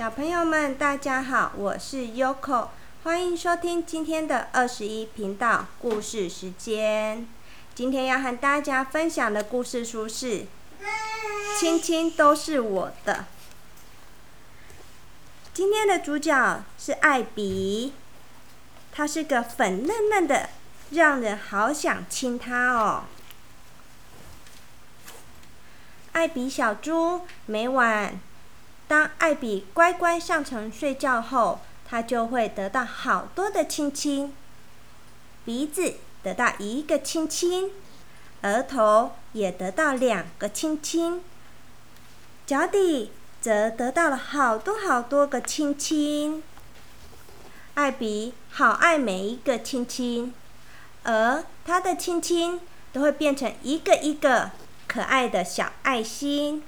小朋友们，大家好，我是 Yoko，欢迎收听今天的二十一频道故事时间。今天要和大家分享的故事书是《亲亲都是我的》。今天的主角是艾比，他是个粉嫩嫩的，让人好想亲他哦。艾比小猪每晚。当艾比乖乖上床睡觉后，他就会得到好多的亲亲。鼻子得到一个亲亲，额头也得到两个亲亲，脚底则得到了好多好多个亲亲。艾比好爱每一个亲亲，而他的亲亲都会变成一个一个可爱的小爱心。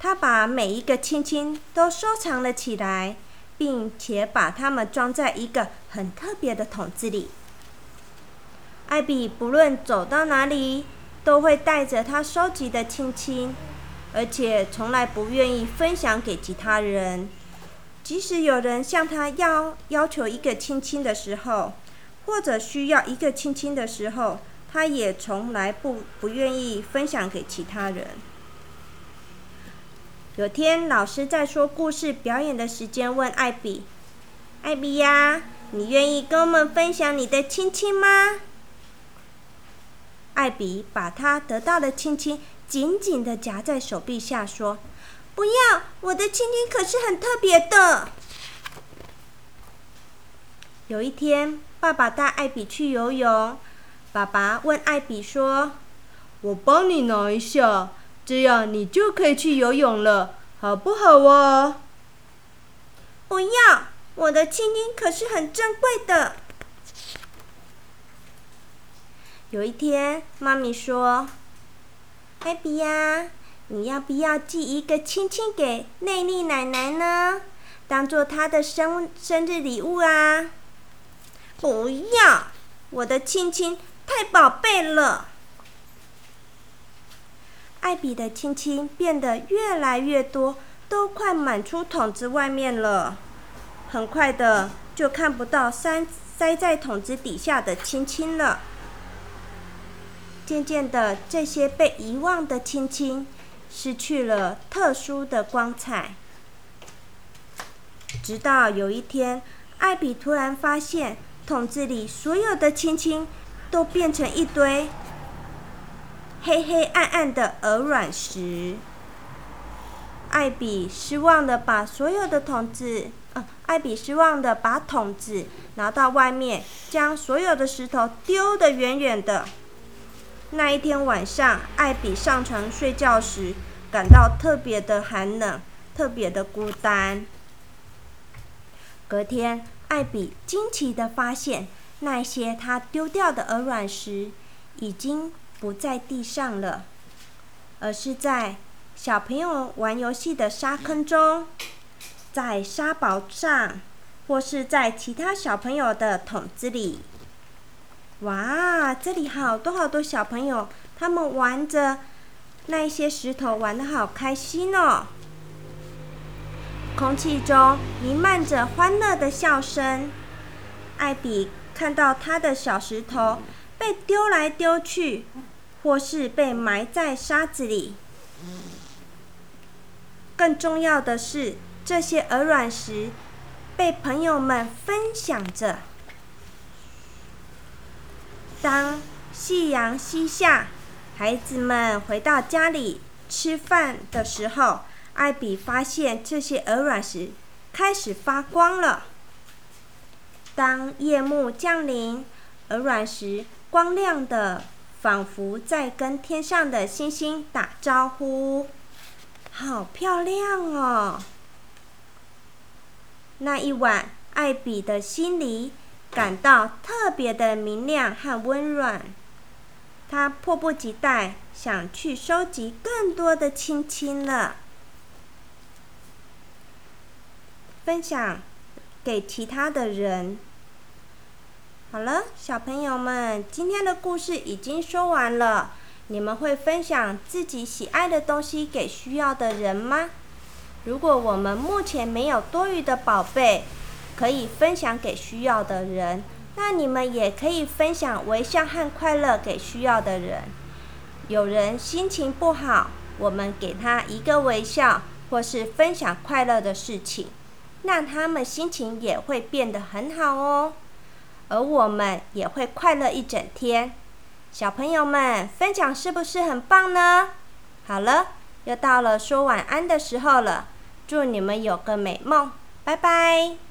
他把每一个亲亲都收藏了起来，并且把它们装在一个很特别的桶子里。艾比不论走到哪里，都会带着他收集的亲亲，而且从来不愿意分享给其他人。即使有人向他要要求一个亲亲的时候，或者需要一个亲亲的时候，他也从来不不愿意分享给其他人。有天，老师在说故事表演的时间，问艾比：“艾比呀，你愿意跟我们分享你的亲亲吗？”艾比把他得到的亲亲紧紧的夹在手臂下，说：“不要，我的亲亲可是很特别的。”有一天，爸爸带艾比去游泳，爸爸问艾比说：“我帮你拿一下。”这样你就可以去游泳了，好不好啊？不要，我的亲亲可是很珍贵的。有一天，妈咪说：“艾比呀，你要不要寄一个亲亲给内丽奶奶呢？当做她的生生日礼物啊？”不要，我的亲亲太宝贝了。艾比的亲亲变得越来越多，都快满出桶子外面了。很快的，就看不到塞塞在桶子底下的亲亲了。渐渐的，这些被遗忘的亲亲失去了特殊的光彩。直到有一天，艾比突然发现，桶子里所有的亲亲都变成一堆。黑黑暗暗的鹅卵石。艾比失望的把所有的桶子，嗯，艾比失望的把桶子拿到外面，将所有的石头丢得远远的。那一天晚上，艾比上床睡觉时，感到特别的寒冷，特别的孤单。隔天，艾比惊奇的发现，那些他丢掉的鹅卵石，已经。不在地上了，而是在小朋友玩游戏的沙坑中，在沙堡上，或是在其他小朋友的桶子里。哇，这里好多好多小朋友，他们玩着那些石头，玩的好开心哦！空气中弥漫着欢乐的笑声。艾比看到他的小石头。被丢来丢去，或是被埋在沙子里。更重要的是，这些鹅卵石被朋友们分享着。当夕阳西下，孩子们回到家里吃饭的时候，艾比发现这些鹅卵石开始发光了。当夜幕降临，鹅卵石。光亮的，仿佛在跟天上的星星打招呼，好漂亮哦！那一晚，艾比的心里感到特别的明亮和温暖，他迫不及待想去收集更多的亲亲了，分享给其他的人。好了，小朋友们，今天的故事已经说完了。你们会分享自己喜爱的东西给需要的人吗？如果我们目前没有多余的宝贝，可以分享给需要的人，那你们也可以分享微笑和快乐给需要的人。有人心情不好，我们给他一个微笑，或是分享快乐的事情，那他们心情也会变得很好哦，而我们也会快乐一整天。小朋友们，分享是不是很棒呢？好了，又到了说晚安的时候了，祝你们有个美梦，拜拜。